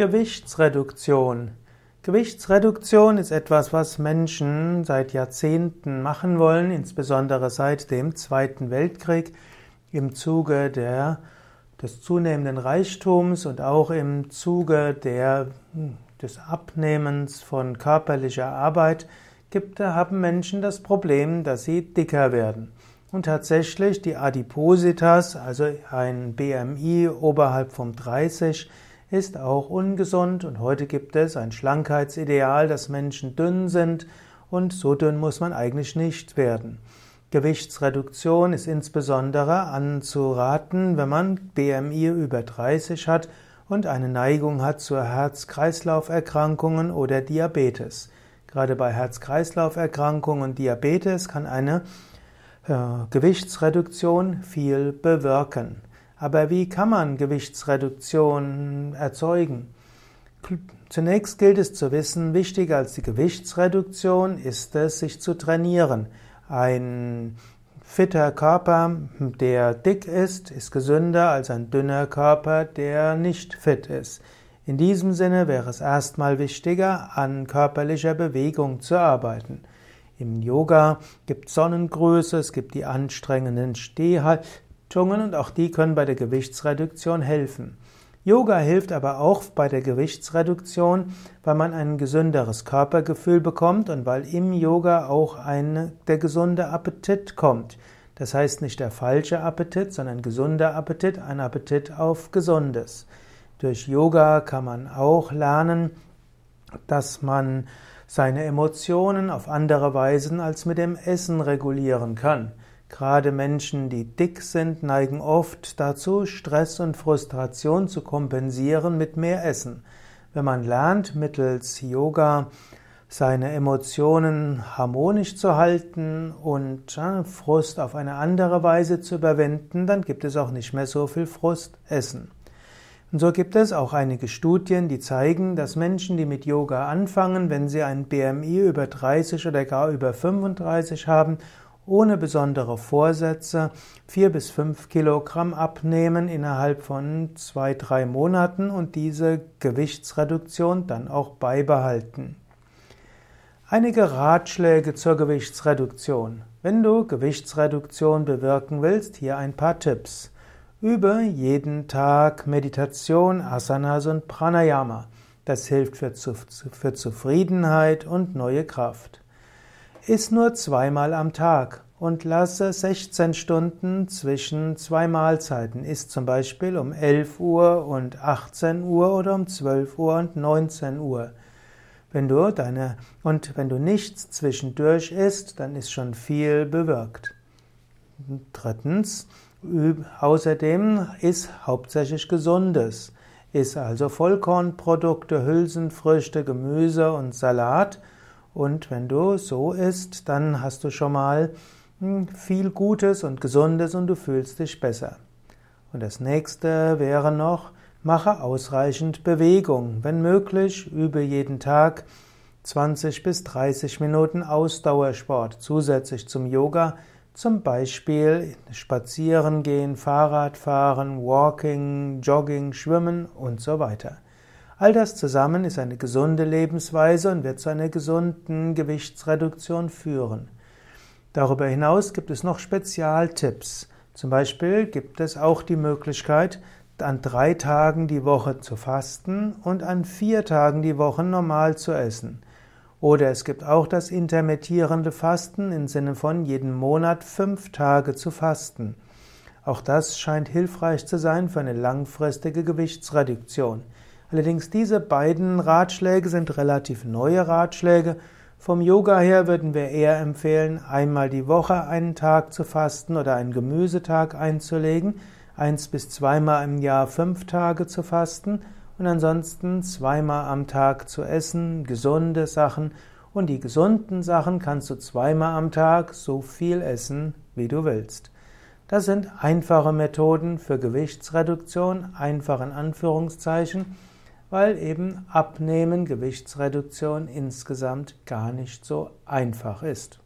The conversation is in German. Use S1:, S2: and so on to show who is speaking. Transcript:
S1: Gewichtsreduktion. Gewichtsreduktion ist etwas, was Menschen seit Jahrzehnten machen wollen, insbesondere seit dem Zweiten Weltkrieg im Zuge der, des zunehmenden Reichtums und auch im Zuge der, des Abnehmens von körperlicher Arbeit gibt, haben Menschen das Problem, dass sie dicker werden. Und tatsächlich die Adipositas, also ein BMI oberhalb vom 30, ist auch ungesund und heute gibt es ein Schlankheitsideal, dass Menschen dünn sind und so dünn muss man eigentlich nicht werden. Gewichtsreduktion ist insbesondere anzuraten, wenn man BMI über 30 hat und eine Neigung hat zur Herz-Kreislauf-Erkrankungen oder Diabetes. Gerade bei Herz-Kreislauf-Erkrankungen und Diabetes kann eine äh, Gewichtsreduktion viel bewirken. Aber wie kann man Gewichtsreduktion erzeugen? Zunächst gilt es zu wissen, wichtiger als die Gewichtsreduktion ist es, sich zu trainieren. Ein fitter Körper, der dick ist, ist gesünder als ein dünner Körper, der nicht fit ist. In diesem Sinne wäre es erstmal wichtiger, an körperlicher Bewegung zu arbeiten. Im Yoga gibt es Sonnengröße, es gibt die anstrengenden Stehhaltungen und auch die können bei der Gewichtsreduktion helfen. Yoga hilft aber auch bei der Gewichtsreduktion, weil man ein gesünderes Körpergefühl bekommt und weil im Yoga auch ein, der gesunde Appetit kommt. Das heißt nicht der falsche Appetit, sondern gesunder Appetit, ein Appetit auf Gesundes. Durch Yoga kann man auch lernen, dass man seine Emotionen auf andere Weisen als mit dem Essen regulieren kann. Gerade Menschen, die dick sind, neigen oft dazu, Stress und Frustration zu kompensieren mit mehr Essen. Wenn man lernt, mittels Yoga seine Emotionen harmonisch zu halten und Frust auf eine andere Weise zu überwinden, dann gibt es auch nicht mehr so viel Frustessen. Und so gibt es auch einige Studien, die zeigen, dass Menschen, die mit Yoga anfangen, wenn sie ein BMI über 30 oder gar über 35 haben, ohne besondere Vorsätze vier bis fünf Kilogramm abnehmen innerhalb von zwei, drei Monaten und diese Gewichtsreduktion dann auch beibehalten. Einige Ratschläge zur Gewichtsreduktion. Wenn du Gewichtsreduktion bewirken willst, hier ein paar Tipps. Übe jeden Tag Meditation, Asanas und Pranayama. Das hilft für, für Zufriedenheit und neue Kraft. Iss nur zweimal am Tag und lasse 16 Stunden zwischen zwei Mahlzeiten. Iss zum Beispiel um 11 Uhr und 18 Uhr oder um 12 Uhr und 19 Uhr. Wenn du deine, und wenn du nichts zwischendurch isst, dann ist schon viel bewirkt. Drittens, Außerdem ist hauptsächlich Gesundes. Iss also Vollkornprodukte, Hülsenfrüchte, Gemüse und Salat. Und wenn du so isst, dann hast du schon mal hm, viel Gutes und Gesundes und du fühlst dich besser. Und das nächste wäre noch, mache ausreichend Bewegung. Wenn möglich, übe jeden Tag 20 bis 30 Minuten Ausdauersport zusätzlich zum Yoga zum Beispiel spazieren gehen, Fahrrad fahren, Walking, Jogging, Schwimmen und so weiter. All das zusammen ist eine gesunde Lebensweise und wird zu einer gesunden Gewichtsreduktion führen. Darüber hinaus gibt es noch Spezialtipps. Zum Beispiel gibt es auch die Möglichkeit, an drei Tagen die Woche zu fasten und an vier Tagen die Woche normal zu essen. Oder es gibt auch das intermittierende Fasten im Sinne von jeden Monat fünf Tage zu fasten. Auch das scheint hilfreich zu sein für eine langfristige Gewichtsreduktion. Allerdings diese beiden Ratschläge sind relativ neue Ratschläge. Vom Yoga her würden wir eher empfehlen, einmal die Woche einen Tag zu fasten oder einen Gemüsetag einzulegen, eins bis zweimal im Jahr fünf Tage zu fasten und ansonsten zweimal am Tag zu essen, gesunde Sachen und die gesunden Sachen kannst du zweimal am Tag so viel essen, wie du willst. Das sind einfache Methoden für Gewichtsreduktion, einfach in Anführungszeichen, weil eben Abnehmen, Gewichtsreduktion insgesamt gar nicht so einfach ist.